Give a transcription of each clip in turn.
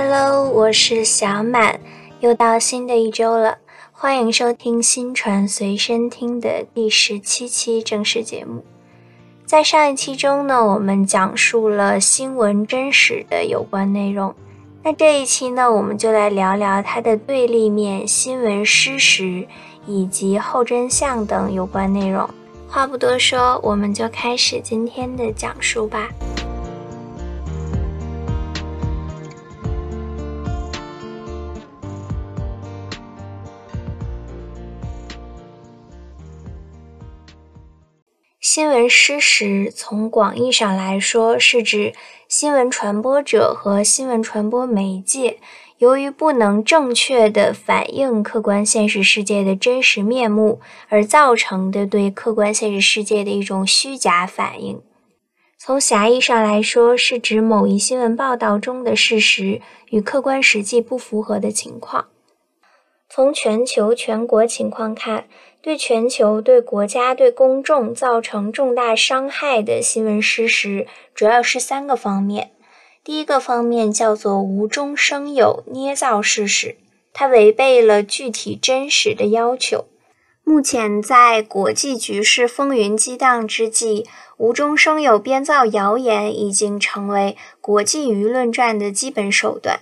Hello，我是小满，又到新的一周了，欢迎收听新传随身听的第十七期正式节目。在上一期中呢，我们讲述了新闻真实的有关内容。那这一期呢，我们就来聊聊它的对立面——新闻失实以及后真相等有关内容。话不多说，我们就开始今天的讲述吧。新闻失实，从广义上来说，是指新闻传播者和新闻传播媒介由于不能正确的反映客观现实世界的真实面目，而造成的对客观现实世界的一种虚假反应。从狭义上来说，是指某一新闻报道中的事实与客观实际不符合的情况。从全球全国情况看，对全球、对国家、对公众造成重大伤害的新闻失实，主要是三个方面。第一个方面叫做无中生有、捏造事实，它违背了具体真实的要求。目前在国际局势风云激荡之际，无中生有、编造谣言已经成为国际舆论战的基本手段。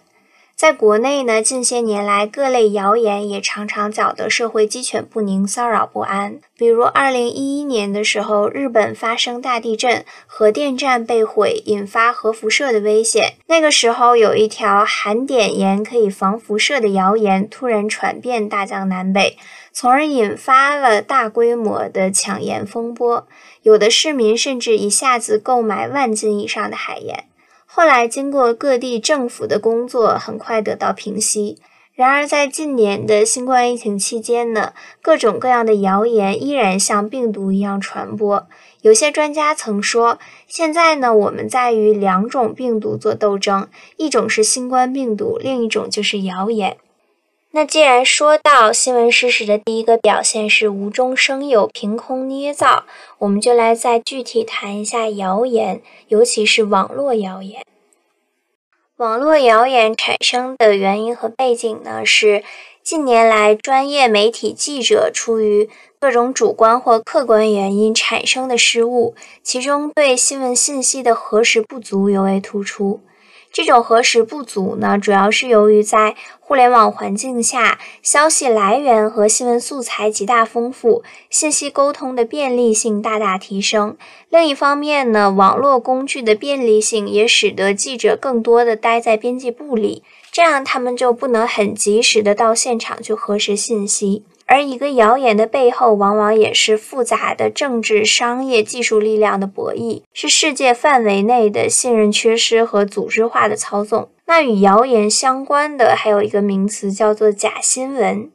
在国内呢，近些年来各类谣言也常常搅得社会鸡犬不宁、骚扰不安。比如，二零一一年的时候，日本发生大地震，核电站被毁，引发核辐射的危险。那个时候，有一条含碘盐可以防辐射的谣言突然传遍大江南北，从而引发了大规模的抢盐风波。有的市民甚至一下子购买万斤以上的海盐。后来，经过各地政府的工作，很快得到平息。然而，在近年的新冠疫情期间呢，各种各样的谣言依然像病毒一样传播。有些专家曾说，现在呢，我们在与两种病毒做斗争，一种是新冠病毒，另一种就是谣言。那既然说到新闻事实的第一个表现是无中生有、凭空捏造，我们就来再具体谈一下谣言，尤其是网络谣言。网络谣言产生的原因和背景呢，是近年来专业媒体记者出于各种主观或客观原因产生的失误，其中对新闻信息的核实不足尤为突出。这种核实不足呢，主要是由于在互联网环境下，消息来源和新闻素材极大丰富，信息沟通的便利性大大提升。另一方面呢，网络工具的便利性也使得记者更多的待在编辑部里，这样他们就不能很及时的到现场去核实信息。而一个谣言的背后，往往也是复杂的政治、商业、技术力量的博弈，是世界范围内的信任缺失和组织化的操纵。那与谣言相关的还有一个名词叫做假新闻。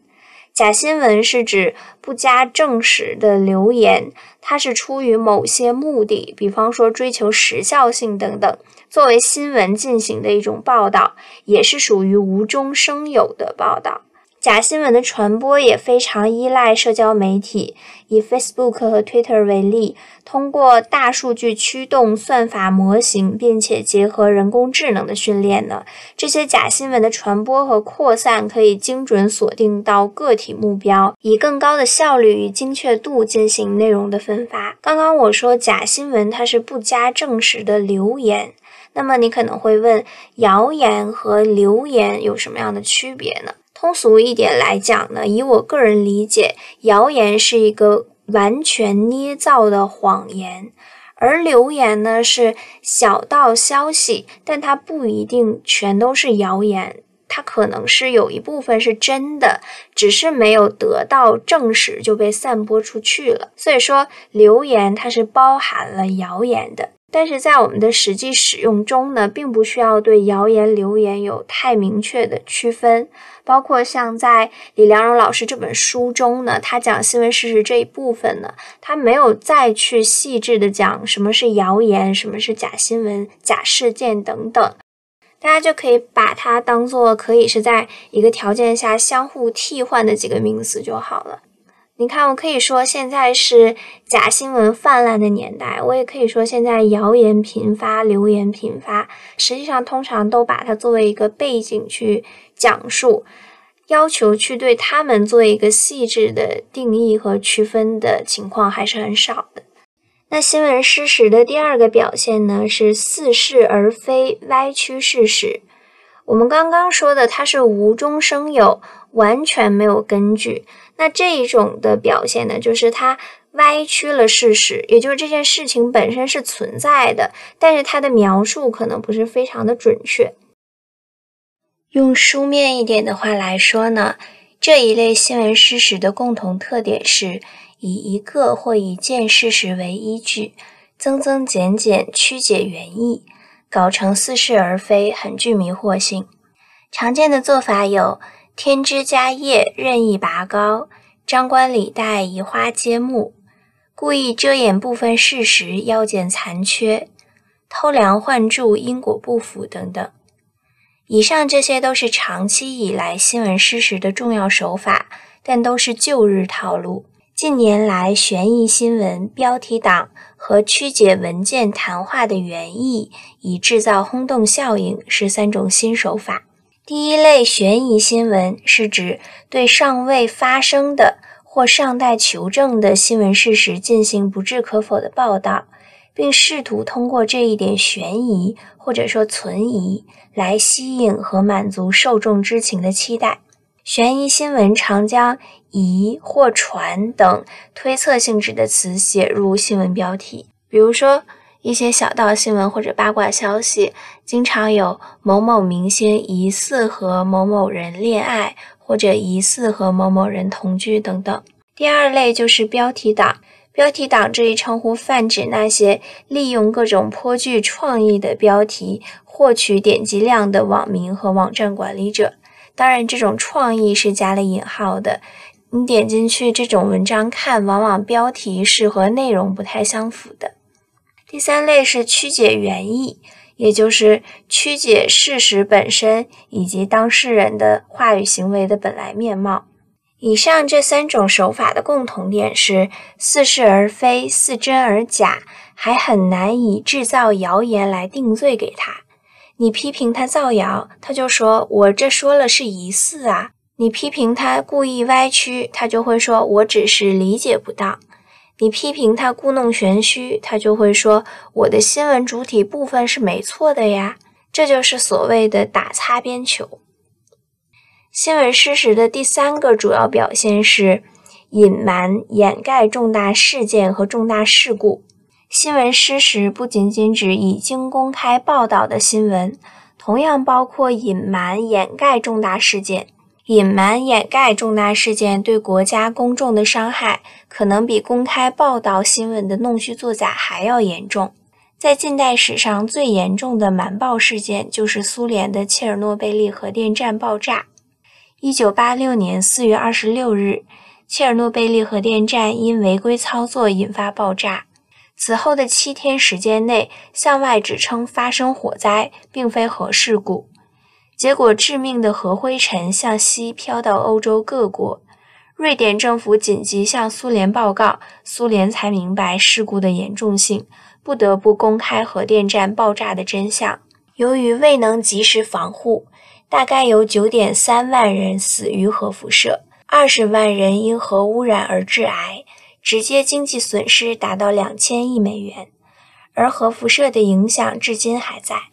假新闻是指不加证实的流言，它是出于某些目的，比方说追求时效性等等，作为新闻进行的一种报道，也是属于无中生有的报道。假新闻的传播也非常依赖社交媒体，以 Facebook 和 Twitter 为例，通过大数据驱动算法模型，并且结合人工智能的训练呢，这些假新闻的传播和扩散可以精准锁定到个体目标，以更高的效率与精确度进行内容的分发。刚刚我说假新闻它是不加证实的流言，那么你可能会问，谣言和流言有什么样的区别呢？通俗一点来讲呢，以我个人理解，谣言是一个完全捏造的谎言，而流言呢是小道消息，但它不一定全都是谣言，它可能是有一部分是真的，只是没有得到证实就被散播出去了。所以说，流言它是包含了谣言的。但是在我们的实际使用中呢，并不需要对谣言、流言有太明确的区分。包括像在李良荣老师这本书中呢，他讲新闻事实这一部分呢，他没有再去细致的讲什么是谣言、什么是假新闻、假事件等等。大家就可以把它当做可以是在一个条件下相互替换的几个名词就好了。你看，我可以说现在是假新闻泛滥的年代，我也可以说现在谣言频发、流言频发。实际上，通常都把它作为一个背景去讲述，要求去对他们做一个细致的定义和区分的情况还是很少的。那新闻失实的第二个表现呢，是似是而非、歪曲事实。我们刚刚说的，它是无中生有，完全没有根据。那这一种的表现呢，就是它歪曲了事实，也就是这件事情本身是存在的，但是它的描述可能不是非常的准确。用书面一点的话来说呢，这一类新闻事实的共同特点是以一个或一件事实为依据，增增减减，曲解原意，搞成似是而非，很具迷惑性。常见的做法有。添枝加叶、任意拔高、张冠李戴、移花接木、故意遮掩部分事实、腰间残缺、偷梁换柱、因果不符等等。以上这些都是长期以来新闻事实的重要手法，但都是旧日套路。近年来，悬疑新闻、标题党和曲解文件谈话的原意，以制造轰动效应，是三种新手法。第一类悬疑新闻是指对尚未发生的或尚待求证的新闻事实进行不置可否的报道，并试图通过这一点悬疑或者说存疑来吸引和满足受众知情的期待。悬疑新闻常将疑或传等推测性质的词写入新闻标题，比如说。一些小道新闻或者八卦消息，经常有某某明星疑似和某某人恋爱，或者疑似和某某人同居等等。第二类就是标题党，标题党这一称呼泛指那些利用各种颇具创意的标题获取点击量的网民和网站管理者。当然，这种创意是加了引号的。你点进去这种文章看，往往标题是和内容不太相符的。第三类是曲解原意，也就是曲解事实本身以及当事人的话语行为的本来面貌。以上这三种手法的共同点是似是而非、似真而假，还很难以制造谣言来定罪给他。你批评他造谣，他就说我这说了是疑似啊；你批评他故意歪曲，他就会说我只是理解不当。你批评他故弄玄虚，他就会说我的新闻主体部分是没错的呀。这就是所谓的打擦边球。新闻事实的第三个主要表现是隐瞒、掩盖重大事件和重大事故。新闻事实不仅仅指已经公开报道的新闻，同样包括隐瞒、掩盖重大事件。隐瞒掩盖重大事件对国家公众的伤害，可能比公开报道新闻的弄虚作假还要严重。在近代史上最严重的瞒报事件，就是苏联的切尔诺贝利核电站爆炸。一九八六年四月二十六日，切尔诺贝利核电站因违规操作引发爆炸。此后的七天时间内，向外指称发生火灾，并非核事故。结果，致命的核灰尘向西飘到欧洲各国。瑞典政府紧急向苏联报告，苏联才明白事故的严重性，不得不公开核电站爆炸的真相。由于未能及时防护，大概有9.3万人死于核辐射，20万人因核污染而致癌，直接经济损失达到2000亿美元。而核辐射的影响至今还在。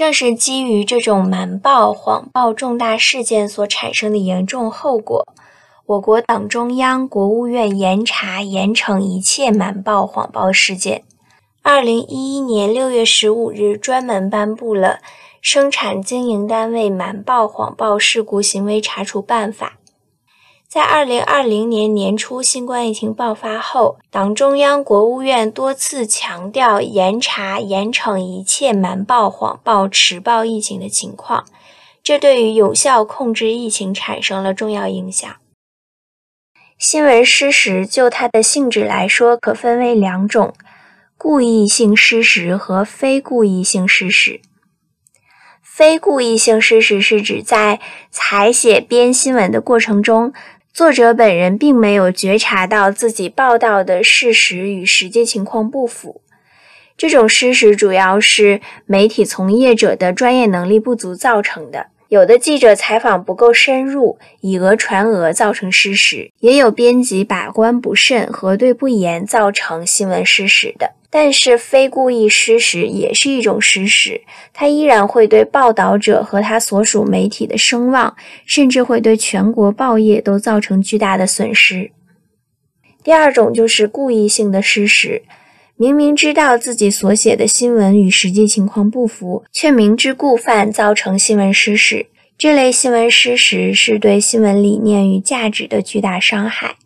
正是基于这种瞒报、谎报重大事件所产生的严重后果，我国党中央、国务院严查严惩一切瞒报、谎报事件。二零一一年六月十五日，专门颁布了《生产经营单位瞒报、谎报事故行为查处办法》。在二零二零年年初新冠疫情爆发后，党中央、国务院多次强调严查严惩一切瞒报、谎报、迟报疫情的情况，这对于有效控制疫情产生了重要影响。新闻失实就它的性质来说，可分为两种：故意性失实和非故意性失实。非故意性失实是指在采写编新闻的过程中。作者本人并没有觉察到自己报道的事实与实际情况不符。这种失实主要是媒体从业者的专业能力不足造成的。有的记者采访不够深入，以讹传讹造成失实；也有编辑把关不慎、核对不严造成新闻失实的。但是，非故意失实也是一种失实，它依然会对报道者和他所属媒体的声望，甚至会对全国报业都造成巨大的损失。第二种就是故意性的失实。明明知道自己所写的新闻与实际情况不符，却明知故犯，造成新闻失实。这类新闻失实是对新闻理念与价值的巨大伤害。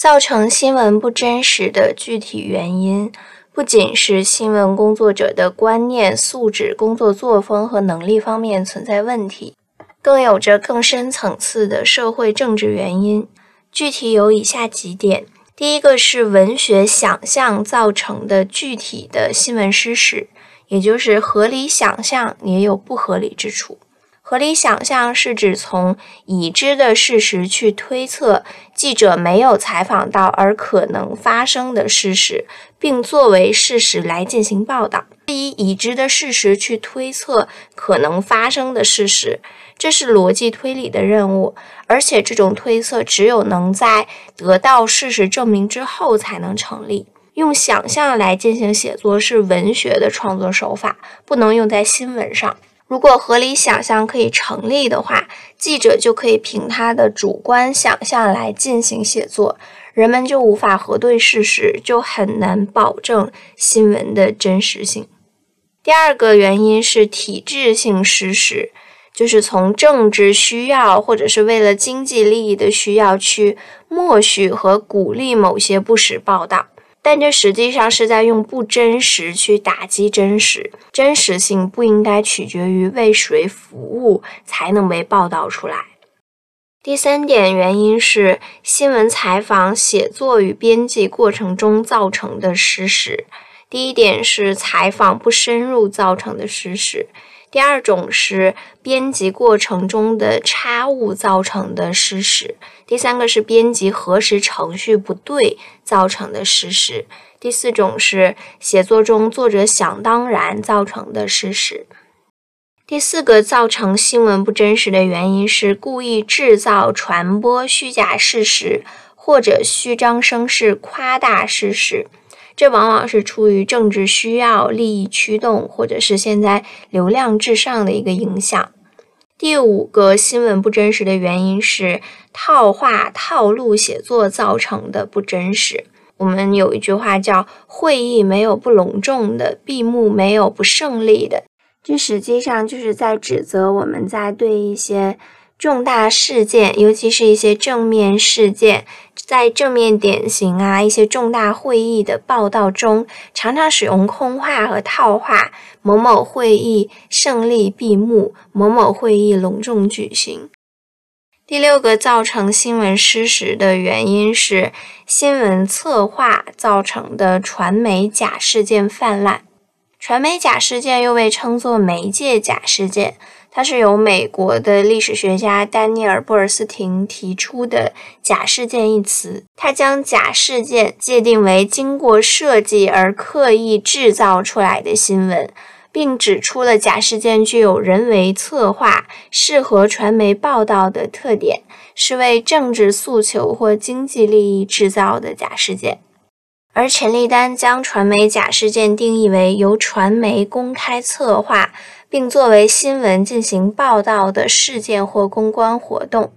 造成新闻不真实的具体原因，不仅是新闻工作者的观念、素质、工作作风和能力方面存在问题，更有着更深层次的社会政治原因。具体有以下几点。第一个是文学想象造成的具体的新闻失实，也就是合理想象也有不合理之处。合理想象是指从已知的事实去推测记者没有采访到而可能发生的事实，并作为事实来进行报道。以已知的事实去推测可能发生的事实。这是逻辑推理的任务，而且这种推测只有能在得到事实证明之后才能成立。用想象来进行写作是文学的创作手法，不能用在新闻上。如果合理想象可以成立的话，记者就可以凭他的主观想象来进行写作，人们就无法核对事实，就很难保证新闻的真实性。第二个原因是体制性失实。就是从政治需要或者是为了经济利益的需要去默许和鼓励某些不实报道，但这实际上是在用不真实去打击真实。真实性不应该取决于为谁服务才能被报道出来。第三点原因是新闻采访写作与编辑过程中造成的失实。第一点是采访不深入造成的失实。第二种是编辑过程中的差误造成的失实，第三个是编辑核实程序不对造成的事实，第四种是写作中作者想当然造成的事实。第四个造成新闻不真实的原因是故意制造、传播虚假事实，或者虚张声势、夸大事实。这往往是出于政治需要、利益驱动，或者是现在流量至上的一个影响。第五个新闻不真实的原因是套话、套路写作造成的不真实。我们有一句话叫“会议没有不隆重的，闭幕没有不胜利的”，这实际上就是在指责我们在对一些。重大事件，尤其是一些正面事件，在正面典型啊，一些重大会议的报道中，常常使用空话和套话。某某会议胜利闭幕，某某会议隆重举行。第六个造成新闻失实的原因是新闻策划造成的传媒假事件泛滥。传媒假事件又被称作媒介假事件。它是由美国的历史学家丹尼尔·布尔斯廷提出的“假事件”一词。他将假事件界定为经过设计而刻意制造出来的新闻，并指出了假事件具有人为策划、适合传媒报道的特点，是为政治诉求或经济利益制造的假事件。而陈立丹将传媒假事件定义为由传媒公开策划。并作为新闻进行报道的事件或公关活动，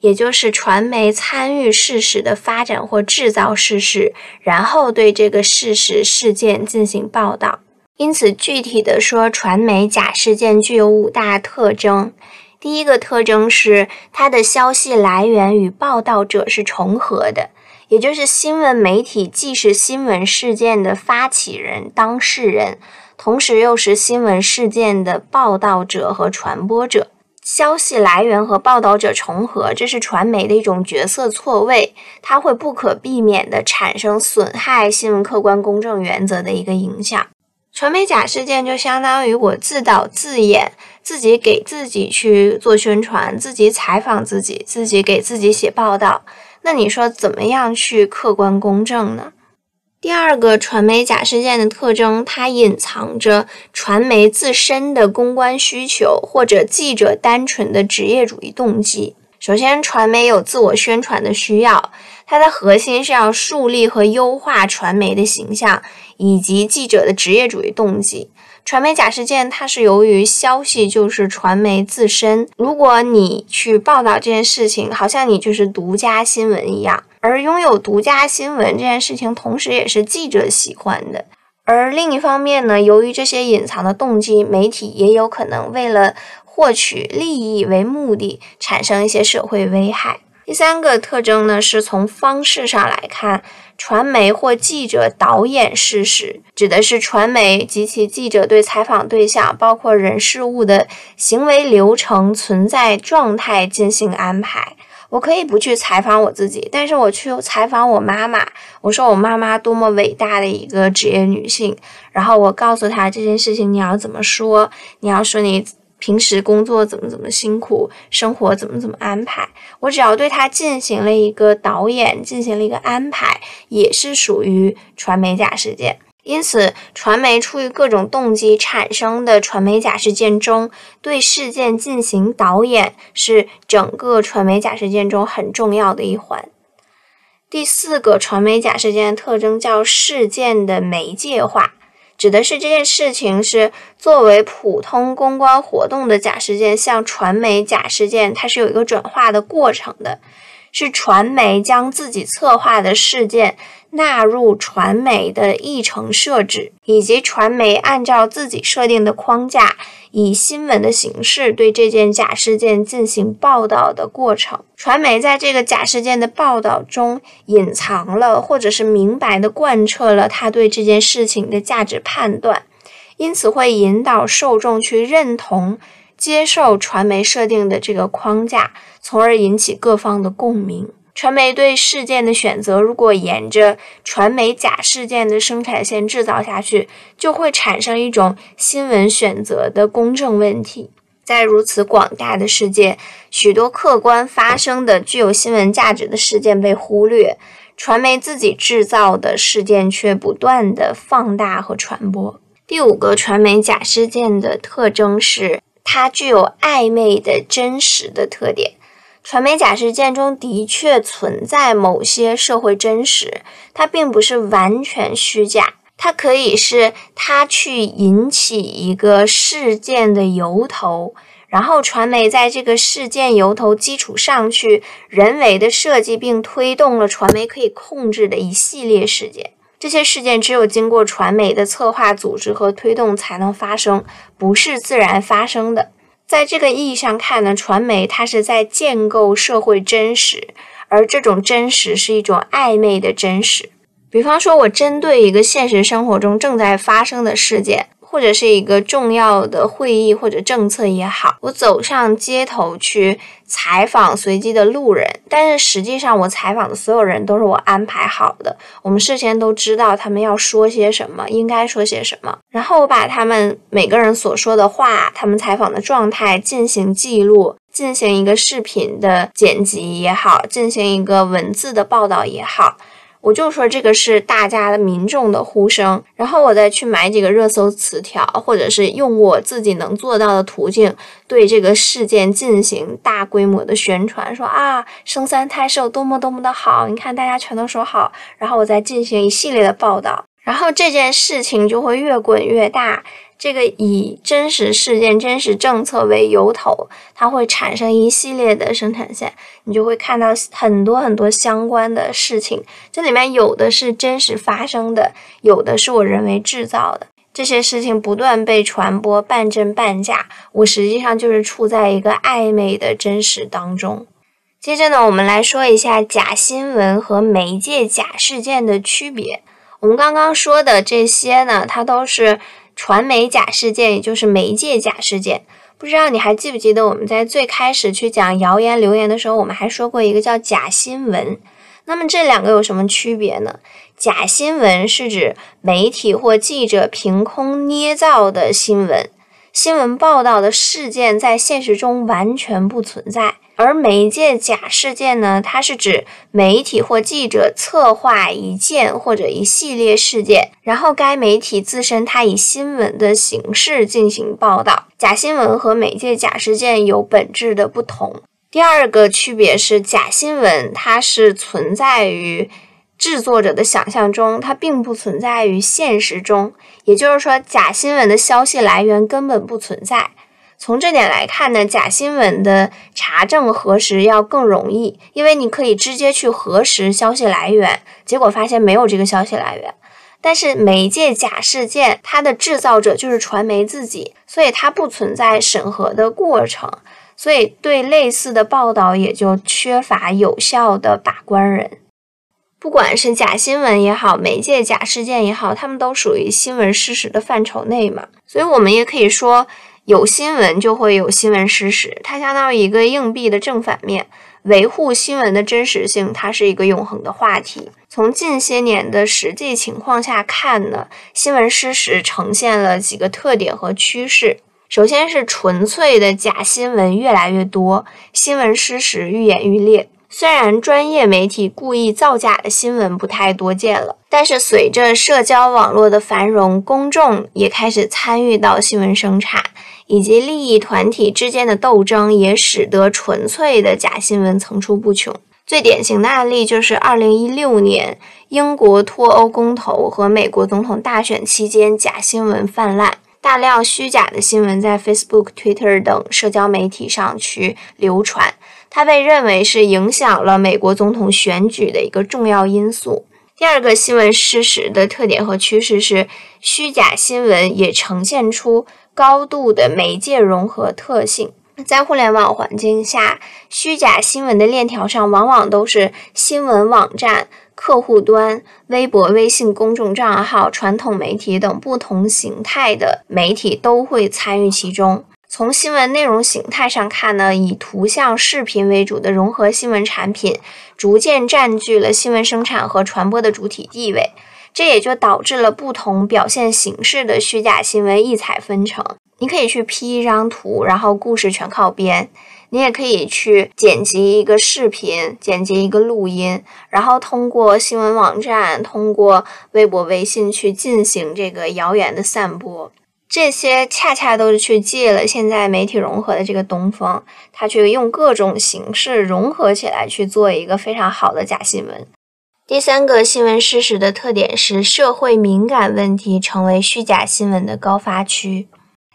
也就是传媒参与事实的发展或制造事实，然后对这个事实事件进行报道。因此，具体的说，传媒假事件具有五大特征。第一个特征是它的消息来源与报道者是重合的，也就是新闻媒体既是新闻事件的发起人、当事人。同时又是新闻事件的报道者和传播者，消息来源和报道者重合，这是传媒的一种角色错位，它会不可避免地产生损害新闻客观公正原则的一个影响。传媒假事件就相当于我自导自演，自己给自己去做宣传，自己采访自己，自己给自己写报道。那你说怎么样去客观公正呢？第二个传媒假事件的特征，它隐藏着传媒自身的公关需求，或者记者单纯的职业主义动机。首先，传媒有自我宣传的需要，它的核心是要树立和优化传媒的形象，以及记者的职业主义动机。传媒假事件，它是由于消息就是传媒自身，如果你去报道这件事情，好像你就是独家新闻一样。而拥有独家新闻这件事情，同时也是记者喜欢的。而另一方面呢，由于这些隐藏的动机，媒体也有可能为了获取利益为目的，产生一些社会危害。第三个特征呢，是从方式上来看，传媒或记者导演事实，指的是传媒及其记者对采访对象，包括人事物的行为流程、存在状态进行安排。我可以不去采访我自己，但是我去采访我妈妈。我说我妈妈多么伟大的一个职业女性，然后我告诉她这件事情你要怎么说，你要说你平时工作怎么怎么辛苦，生活怎么怎么安排。我只要对他进行了一个导演，进行了一个安排，也是属于传媒假事件。因此，传媒出于各种动机产生的传媒假事件中，对事件进行导演是整个传媒假事件中很重要的一环。第四个传媒假事件的特征叫事件的媒介化，指的是这件事情是作为普通公关活动的假事件向传媒假事件，它是有一个转化的过程的，是传媒将自己策划的事件。纳入传媒的议程设置，以及传媒按照自己设定的框架，以新闻的形式对这件假事件进行报道的过程。传媒在这个假事件的报道中，隐藏了或者是明白的贯彻了他对这件事情的价值判断，因此会引导受众去认同、接受传媒设定的这个框架，从而引起各方的共鸣。传媒对事件的选择，如果沿着传媒假事件的生产线制造下去，就会产生一种新闻选择的公正问题。在如此广大的世界，许多客观发生的具有新闻价值的事件被忽略，传媒自己制造的事件却不断的放大和传播。第五个传媒假事件的特征是，它具有暧昧的真实的特点。传媒假事件中的确存在某些社会真实，它并不是完全虚假，它可以是它去引起一个事件的由头，然后传媒在这个事件由头基础上去人为的设计并推动了传媒可以控制的一系列事件。这些事件只有经过传媒的策划、组织和推动才能发生，不是自然发生的。在这个意义上看呢，传媒它是在建构社会真实，而这种真实是一种暧昧的真实。比方说，我针对一个现实生活中正在发生的事件。或者是一个重要的会议或者政策也好，我走上街头去采访随机的路人，但是实际上我采访的所有人都是我安排好的，我们事先都知道他们要说些什么，应该说些什么，然后我把他们每个人所说的话，他们采访的状态进行记录，进行一个视频的剪辑也好，进行一个文字的报道也好。我就说这个是大家的民众的呼声，然后我再去买几个热搜词条，或者是用我自己能做到的途径对这个事件进行大规模的宣传，说啊生三胎是有多么多么的好，你看大家全都说好，然后我再进行一系列的报道，然后这件事情就会越滚越大。这个以真实事件、真实政策为由头，它会产生一系列的生产线，你就会看到很多很多相关的事情。这里面有的是真实发生的，有的是我人为制造的。这些事情不断被传播，半真半假。我实际上就是处在一个暧昧的真实当中。接着呢，我们来说一下假新闻和媒介假事件的区别。我们刚刚说的这些呢，它都是。传媒假事件，也就是媒介假事件，不知道你还记不记得我们在最开始去讲谣言流言的时候，我们还说过一个叫假新闻。那么这两个有什么区别呢？假新闻是指媒体或记者凭空捏造的新闻，新闻报道的事件在现实中完全不存在。而媒介假事件呢，它是指媒体或记者策划一件或者一系列事件，然后该媒体自身它以新闻的形式进行报道。假新闻和媒介假事件有本质的不同。第二个区别是，假新闻它是存在于制作者的想象中，它并不存在于现实中。也就是说，假新闻的消息来源根本不存在。从这点来看呢，假新闻的查证核实要更容易，因为你可以直接去核实消息来源，结果发现没有这个消息来源。但是媒介假事件，它的制造者就是传媒自己，所以它不存在审核的过程，所以对类似的报道也就缺乏有效的把关人。不管是假新闻也好，媒介假事件也好，他们都属于新闻事实的范畴内嘛，所以我们也可以说。有新闻就会有新闻事实，它相当于一个硬币的正反面。维护新闻的真实性，它是一个永恒的话题。从近些年的实际情况下看呢，新闻事实呈现了几个特点和趋势。首先是纯粹的假新闻越来越多，新闻事实愈演愈烈。虽然专业媒体故意造假的新闻不太多见了，但是随着社交网络的繁荣，公众也开始参与到新闻生产。以及利益团体之间的斗争，也使得纯粹的假新闻层出不穷。最典型的案例就是2016年英国脱欧公投和美国总统大选期间，假新闻泛滥，大量虚假的新闻在 Facebook、Twitter 等社交媒体上去流传，它被认为是影响了美国总统选举的一个重要因素。第二个新闻事实的特点和趋势是，虚假新闻也呈现出。高度的媒介融合特性，在互联网环境下，虚假新闻的链条上往往都是新闻网站、客户端、微博、微信公众账号、传统媒体等不同形态的媒体都会参与其中。从新闻内容形态上看呢，以图像、视频为主的融合新闻产品逐渐占据了新闻生产和传播的主体地位。这也就导致了不同表现形式的虚假新闻异彩纷呈。你可以去 P 一张图，然后故事全靠编；你也可以去剪辑一个视频，剪辑一个录音，然后通过新闻网站、通过微博、微信去进行这个谣言的散播。这些恰恰都是去借了现在媒体融合的这个东风，他去用各种形式融合起来去做一个非常好的假新闻。第三个新闻事实的特点是，社会敏感问题成为虚假新闻的高发区。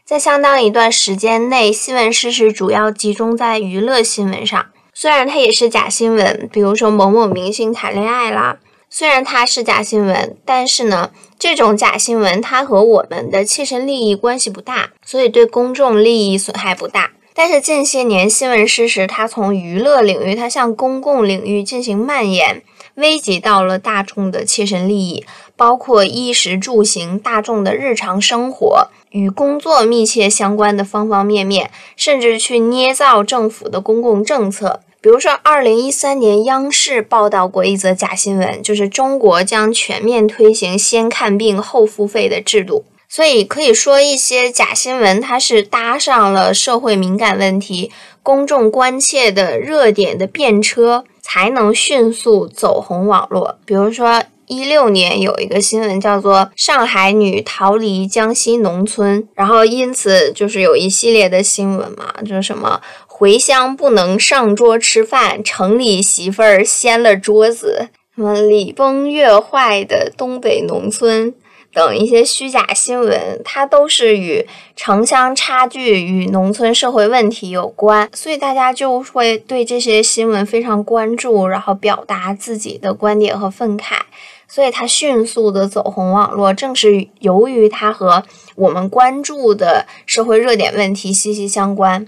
在相当一段时间内，新闻事实主要集中在娱乐新闻上。虽然它也是假新闻，比如说某某明星谈恋爱啦，虽然它是假新闻，但是呢，这种假新闻它和我们的切身利益关系不大，所以对公众利益损害不大。但是近些年，新闻事实它从娱乐领域，它向公共领域进行蔓延。危及到了大众的切身利益，包括衣食住行、大众的日常生活与工作密切相关的方方面面，甚至去捏造政府的公共政策。比如说，二零一三年央视报道过一则假新闻，就是中国将全面推行先看病后付费的制度。所以可以说，一些假新闻它是搭上了社会敏感问题、公众关切的热点的便车。才能迅速走红网络。比如说，一六年有一个新闻叫做“上海女逃离江西农村”，然后因此就是有一系列的新闻嘛，就是什么回乡不能上桌吃饭，城里媳妇儿掀了桌子，什么礼崩乐坏的东北农村。等一些虚假新闻，它都是与城乡差距与农村社会问题有关，所以大家就会对这些新闻非常关注，然后表达自己的观点和愤慨，所以它迅速的走红网络，正是由于它和我们关注的社会热点问题息息相关。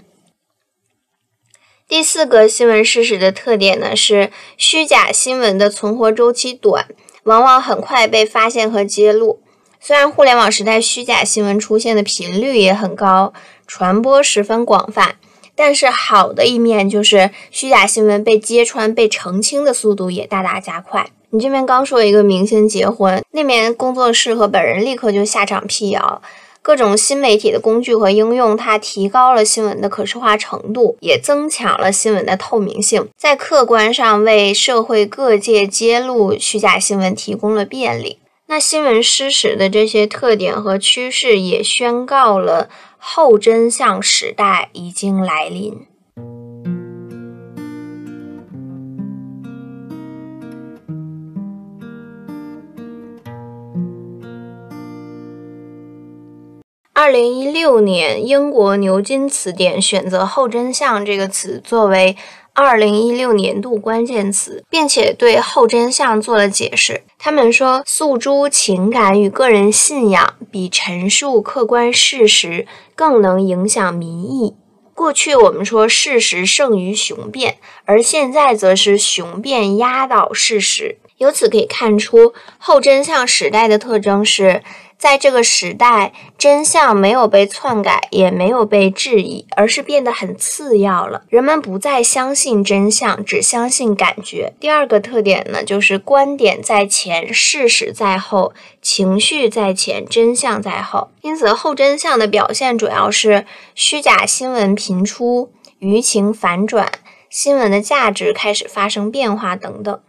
第四个新闻事实的特点呢，是虚假新闻的存活周期短，往往很快被发现和揭露。虽然互联网时代虚假新闻出现的频率也很高，传播十分广泛，但是好的一面就是虚假新闻被揭穿、被澄清的速度也大大加快。你这边刚说一个明星结婚，那边工作室和本人立刻就下场辟谣。各种新媒体的工具和应用，它提高了新闻的可视化程度，也增强了新闻的透明性，在客观上为社会各界揭露虚假新闻提供了便利。那新闻失实的这些特点和趋势，也宣告了后真相时代已经来临。二零一六年，英国牛津词典选择“后真相”这个词作为二零一六年度关键词，并且对“后真相”做了解释。他们说，诉诸情感与个人信仰，比陈述客观事实更能影响民意。过去我们说事实胜于雄辩，而现在则是雄辩压倒事实。由此可以看出，后真相时代的特征是。在这个时代，真相没有被篡改，也没有被质疑，而是变得很次要了。人们不再相信真相，只相信感觉。第二个特点呢，就是观点在前，事实在后，情绪在前，真相在后。因此，后真相的表现主要是虚假新闻频出，舆情反转，新闻的价值开始发生变化等等。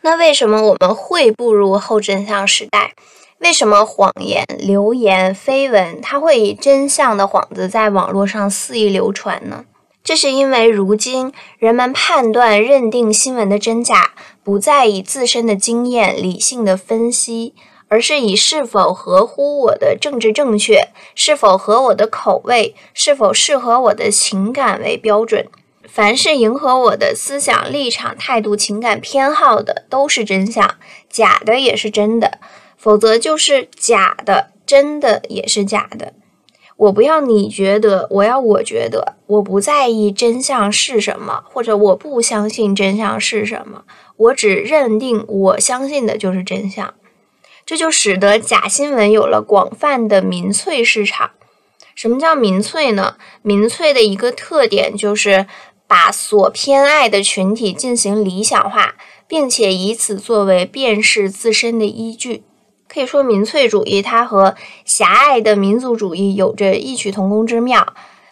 那为什么我们会步入后真相时代？为什么谎言、流言、绯闻，它会以真相的幌子在网络上肆意流传呢？这是因为如今人们判断、认定新闻的真假，不再以自身的经验、理性的分析，而是以是否合乎我的政治正确、是否合我的口味、是否适合我的情感为标准。凡是迎合我的思想立场、态度、情感偏好的，都是真相；假的也是真的。否则就是假的，真的也是假的。我不要你觉得，我要我觉得。我不在意真相是什么，或者我不相信真相是什么。我只认定我相信的就是真相。这就使得假新闻有了广泛的民粹市场。什么叫民粹呢？民粹的一个特点就是把所偏爱的群体进行理想化，并且以此作为辨识自身的依据。可以说，民粹主义它和狭隘的民族主义有着异曲同工之妙。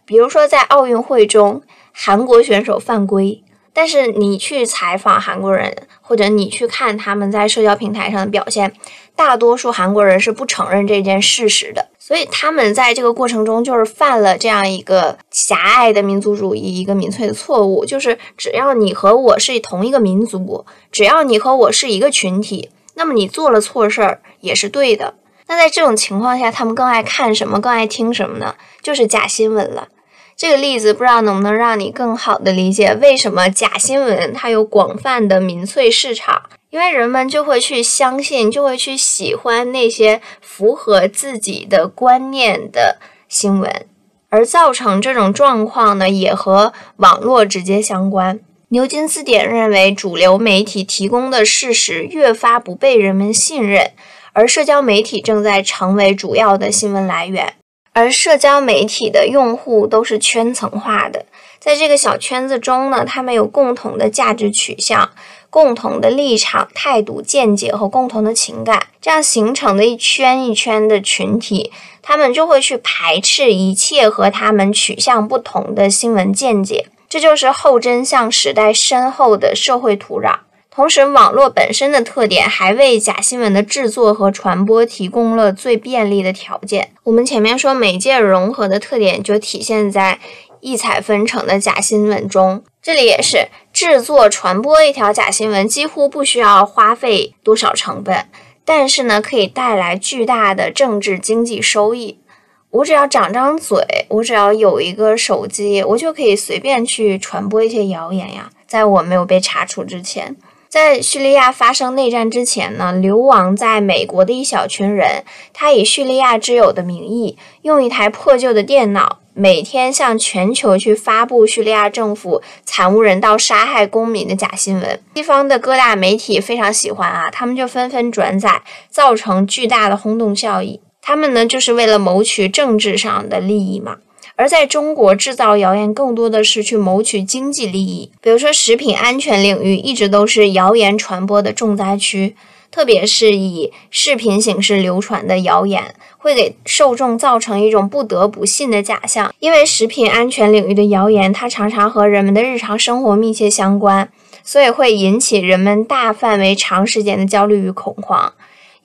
比如说，在奥运会中，韩国选手犯规，但是你去采访韩国人，或者你去看他们在社交平台上的表现，大多数韩国人是不承认这件事实的。所以，他们在这个过程中就是犯了这样一个狭隘的民族主义、一个民粹的错误，就是只要你和我是同一个民族，只要你和我是一个群体。那么你做了错事儿也是对的。那在这种情况下，他们更爱看什么，更爱听什么呢？就是假新闻了。这个例子不知道能不能让你更好的理解为什么假新闻它有广泛的民粹市场？因为人们就会去相信，就会去喜欢那些符合自己的观念的新闻，而造成这种状况呢，也和网络直接相关。牛津字典认为，主流媒体提供的事实越发不被人们信任，而社交媒体正在成为主要的新闻来源。而社交媒体的用户都是圈层化的，在这个小圈子中呢，他们有共同的价值取向、共同的立场、态度、见解和共同的情感，这样形成的一圈一圈的群体，他们就会去排斥一切和他们取向不同的新闻见解。这就是后真相时代深厚的社会土壤。同时，网络本身的特点还为假新闻的制作和传播提供了最便利的条件。我们前面说媒介融合的特点就体现在异彩纷呈的假新闻中。这里也是制作、传播一条假新闻几乎不需要花费多少成本，但是呢，可以带来巨大的政治经济收益。我只要长张嘴，我只要有一个手机，我就可以随便去传播一些谣言呀。在我没有被查处之前，在叙利亚发生内战之前呢，流亡在美国的一小群人，他以叙利亚之友的名义，用一台破旧的电脑，每天向全球去发布叙利亚政府惨无人道杀害公民的假新闻。西方的各大媒体非常喜欢啊，他们就纷纷转载，造成巨大的轰动效应。他们呢，就是为了谋取政治上的利益嘛。而在中国制造谣言更多的是去谋取经济利益。比如说，食品安全领域一直都是谣言传播的重灾区，特别是以视频形式流传的谣言，会给受众造成一种不得不信的假象。因为食品安全领域的谣言，它常常和人们的日常生活密切相关，所以会引起人们大范围、长时间的焦虑与恐慌。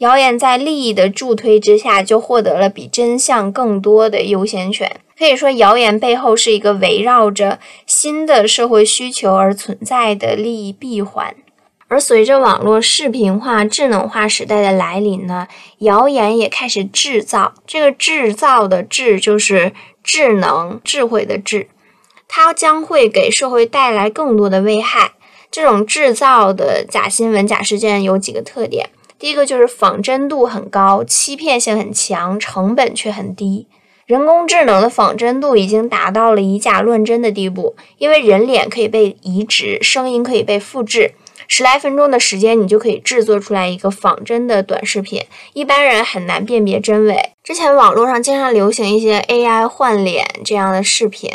谣言在利益的助推之下，就获得了比真相更多的优先权。可以说，谣言背后是一个围绕着新的社会需求而存在的利益闭环。而随着网络视频化、智能化时代的来临呢，谣言也开始制造。这个制造的“制”就是智能、智慧的“智”，它将会给社会带来更多的危害。这种制造的假新闻、假事件有几个特点。第一个就是仿真度很高，欺骗性很强，成本却很低。人工智能的仿真度已经达到了以假乱真的地步，因为人脸可以被移植，声音可以被复制，十来分钟的时间，你就可以制作出来一个仿真的短视频，一般人很难辨别真伪。之前网络上经常流行一些 AI 换脸这样的视频，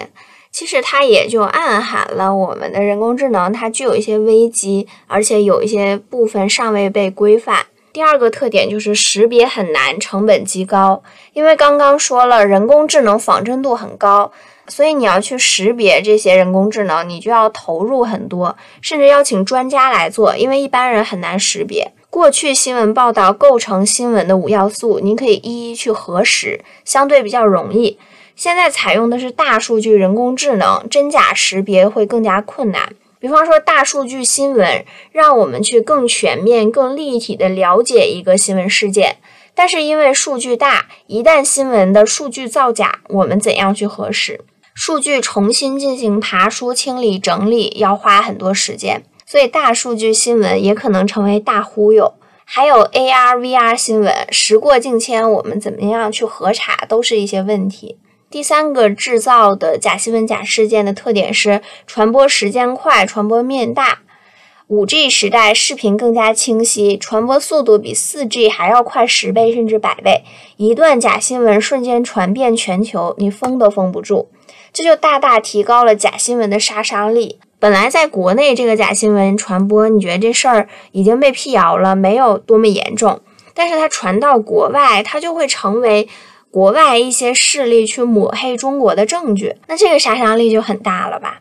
其实它也就暗含了我们的人工智能它具有一些危机，而且有一些部分尚未被规范。第二个特点就是识别很难，成本极高。因为刚刚说了，人工智能仿真度很高，所以你要去识别这些人工智能，你就要投入很多，甚至邀请专家来做，因为一般人很难识别。过去新闻报道构成新闻的五要素，你可以一一去核实，相对比较容易。现在采用的是大数据人工智能，真假识别会更加困难。比方说，大数据新闻让我们去更全面、更立体的了解一个新闻事件，但是因为数据大，一旦新闻的数据造假，我们怎样去核实？数据重新进行爬梳、清理、整理，要花很多时间，所以大数据新闻也可能成为大忽悠。还有 AR、VR 新闻，时过境迁，我们怎么样去核查，都是一些问题。第三个制造的假新闻、假事件的特点是传播时间快、传播面大。五 G 时代，视频更加清晰，传播速度比四 G 还要快十倍甚至百倍。一段假新闻瞬间传遍全球，你封都封不住。这就大大提高了假新闻的杀伤力。本来在国内这个假新闻传播，你觉得这事儿已经被辟谣了，没有多么严重。但是它传到国外，它就会成为。国外一些势力去抹黑中国的证据，那这个杀伤力就很大了吧？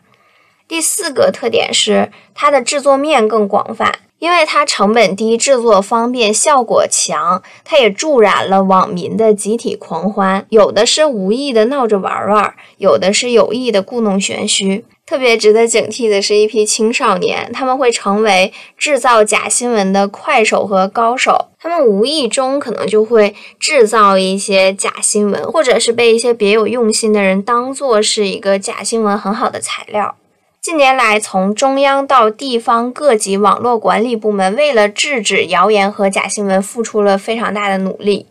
第四个特点是它的制作面更广泛，因为它成本低、制作方便、效果强，它也助燃了网民的集体狂欢。有的是无意的闹着玩玩，有的是有意的故弄玄虚。特别值得警惕的是一批青少年，他们会成为制造假新闻的快手和高手。他们无意中可能就会制造一些假新闻，或者是被一些别有用心的人当做是一个假新闻很好的材料。近年来，从中央到地方各级网络管理部门，为了制止谣言和假新闻，付出了非常大的努力。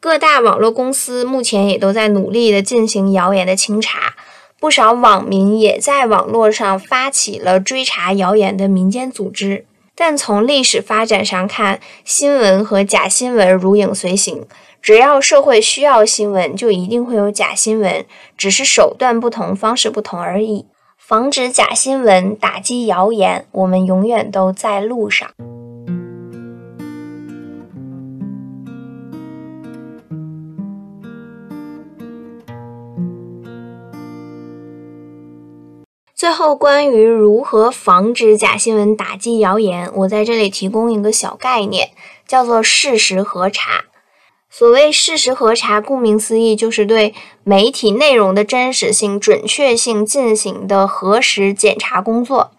各大网络公司目前也都在努力的进行谣言的清查。不少网民也在网络上发起了追查谣言的民间组织，但从历史发展上看，新闻和假新闻如影随形。只要社会需要新闻，就一定会有假新闻，只是手段不同，方式不同而已。防止假新闻，打击谣言，我们永远都在路上。最后，关于如何防止假新闻、打击谣言，我在这里提供一个小概念，叫做事实核查。所谓事实核查，顾名思义，就是对媒体内容的真实性、准确性进行的核实检查工作。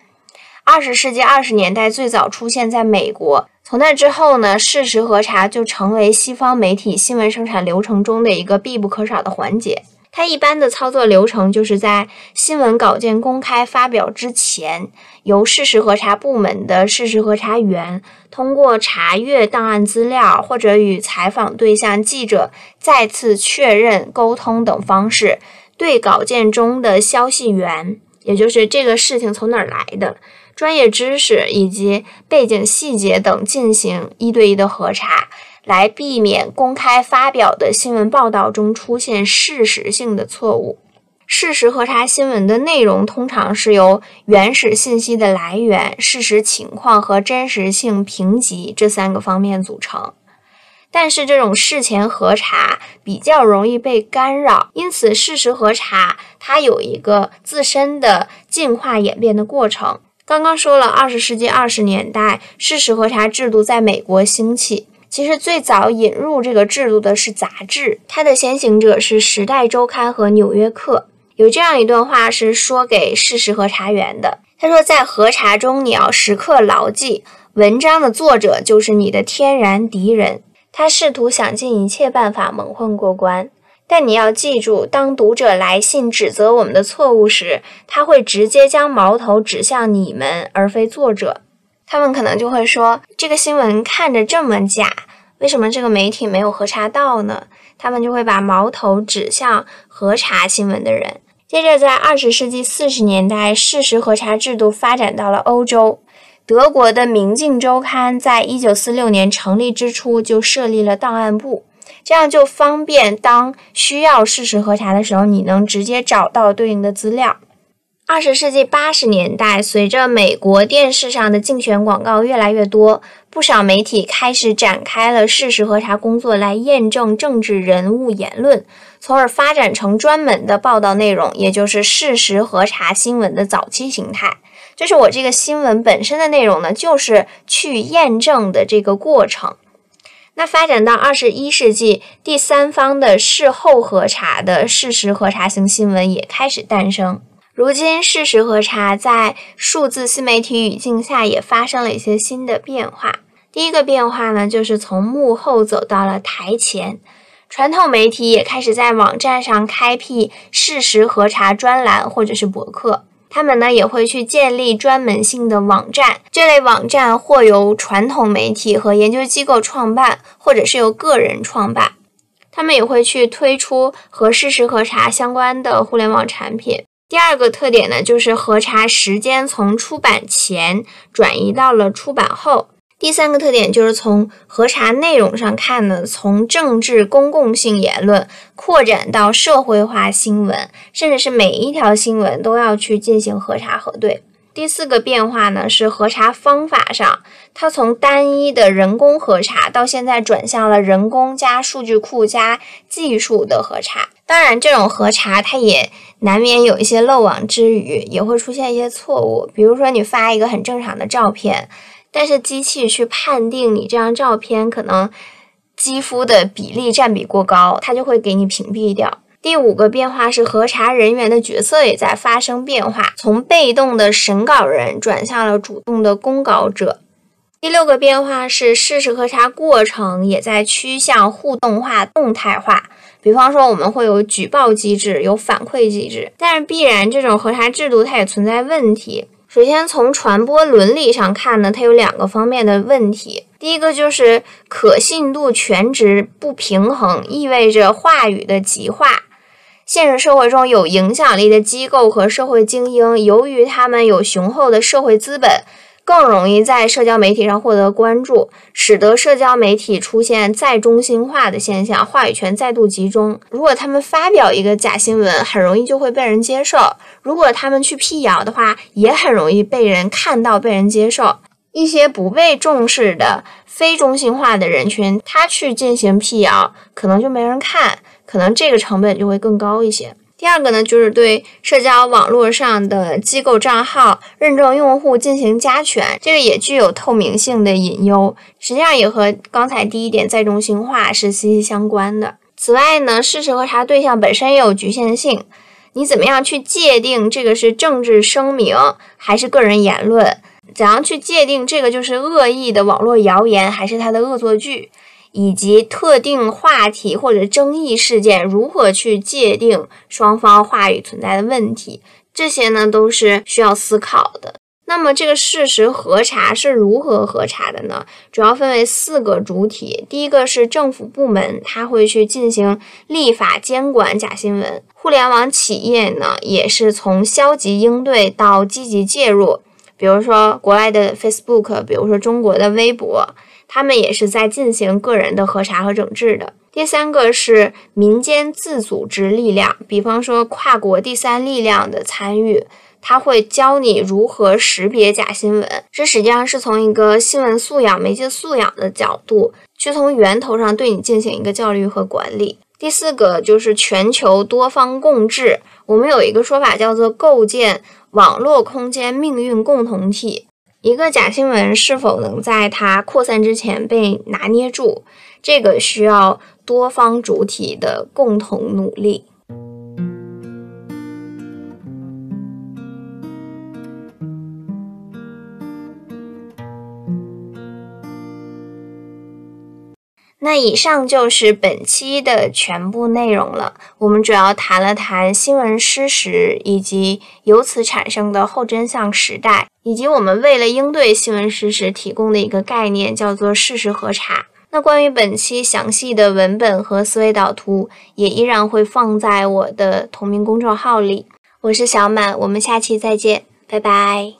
二十世纪二十年代最早出现在美国，从那之后呢，事实核查就成为西方媒体新闻生产流程中的一个必不可少的环节。它一般的操作流程就是在新闻稿件公开发表之前，由事实核查部门的事实核查员通过查阅档案资料或者与采访对象记者再次确认沟通等方式，对稿件中的消息源，也就是这个事情从哪儿来的、专业知识以及背景细节等进行一对一的核查。来避免公开发表的新闻报道中出现事实性的错误。事实核查新闻的内容通常是由原始信息的来源、事实情况和真实性评级这三个方面组成。但是这种事前核查比较容易被干扰，因此事实核查它有一个自身的进化演变的过程。刚刚说了，二十世纪二十年代，事实核查制度在美国兴起。其实最早引入这个制度的是杂志，它的先行者是《时代周刊》和《纽约客》。有这样一段话是说给事实核查员的，他说：“在核查中，你要时刻牢记，文章的作者就是你的天然敌人，他试图想尽一切办法蒙混过关。但你要记住，当读者来信指责我们的错误时，他会直接将矛头指向你们，而非作者。他们可能就会说，这个新闻看着这么假，为什么这个媒体没有核查到呢？他们就会把矛头指向核查新闻的人。”接着，在二十世纪四十年代，事实核查制度发展到了欧洲。德国的《明镜周刊》在一九四六年成立之初就设立了档案部，这样就方便当需要事实核查的时候，你能直接找到对应的资料。二十世纪八十年代，随着美国电视上的竞选广告越来越多，不少媒体开始展开了事实核查工作，来验证政治人物言论。从而发展成专门的报道内容，也就是事实核查新闻的早期形态。就是我这个新闻本身的内容呢，就是去验证的这个过程。那发展到二十一世纪，第三方的事后核查的事实核查型新闻也开始诞生。如今，事实核查在数字新媒体语境下也发生了一些新的变化。第一个变化呢，就是从幕后走到了台前。传统媒体也开始在网站上开辟事实核查专栏或者是博客，他们呢也会去建立专门性的网站。这类网站或由传统媒体和研究机构创办，或者是由个人创办。他们也会去推出和事实核查相关的互联网产品。第二个特点呢，就是核查时间从出版前转移到了出版后。第三个特点就是从核查内容上看呢，从政治公共性言论扩展到社会化新闻，甚至是每一条新闻都要去进行核查核对。第四个变化呢是核查方法上，它从单一的人工核查到现在转向了人工加数据库加技术的核查。当然，这种核查它也难免有一些漏网之鱼，也会出现一些错误。比如说，你发一个很正常的照片。但是机器去判定你这张照片可能肌肤的比例占比过高，它就会给你屏蔽掉。第五个变化是核查人员的角色也在发生变化，从被动的审稿人转向了主动的公稿者。第六个变化是事实核查过程也在趋向互动化、动态化。比方说，我们会有举报机制，有反馈机制，但是必然这种核查制度它也存在问题。首先，从传播伦理上看呢，它有两个方面的问题。第一个就是可信度全值不平衡，意味着话语的极化。现实社会中有影响力的机构和社会精英，由于他们有雄厚的社会资本。更容易在社交媒体上获得关注，使得社交媒体出现再中心化的现象，话语权再度集中。如果他们发表一个假新闻，很容易就会被人接受；如果他们去辟谣的话，也很容易被人看到、被人接受。一些不被重视的非中心化的人群，他去进行辟谣，可能就没人看，可能这个成本就会更高一些。第二个呢，就是对社交网络上的机构账号认证用户进行加权，这个也具有透明性的隐忧，实际上也和刚才第一点再中心化是息息相关的。此外呢，事实核查对象本身也有局限性，你怎么样去界定这个是政治声明还是个人言论？怎样去界定这个就是恶意的网络谣言还是它的恶作剧？以及特定话题或者争议事件如何去界定双方话语存在的问题，这些呢都是需要思考的。那么这个事实核查是如何核查的呢？主要分为四个主体。第一个是政府部门，它会去进行立法监管假新闻；互联网企业呢，也是从消极应对到积极介入，比如说国外的 Facebook，比如说中国的微博。他们也是在进行个人的核查和整治的。第三个是民间自组织力量，比方说跨国第三力量的参与，他会教你如何识别假新闻。这实际上是从一个新闻素养、媒介素养的角度，去从源头上对你进行一个教育和管理。第四个就是全球多方共治，我们有一个说法叫做构建网络空间命运共同体。一个假新闻是否能在它扩散之前被拿捏住，这个需要多方主体的共同努力。那以上就是本期的全部内容了。我们主要谈了谈新闻失实，以及由此产生的后真相时代，以及我们为了应对新闻失实提供的一个概念，叫做事实核查。那关于本期详细的文本和思维导图，也依然会放在我的同名公众号里。我是小满，我们下期再见，拜拜。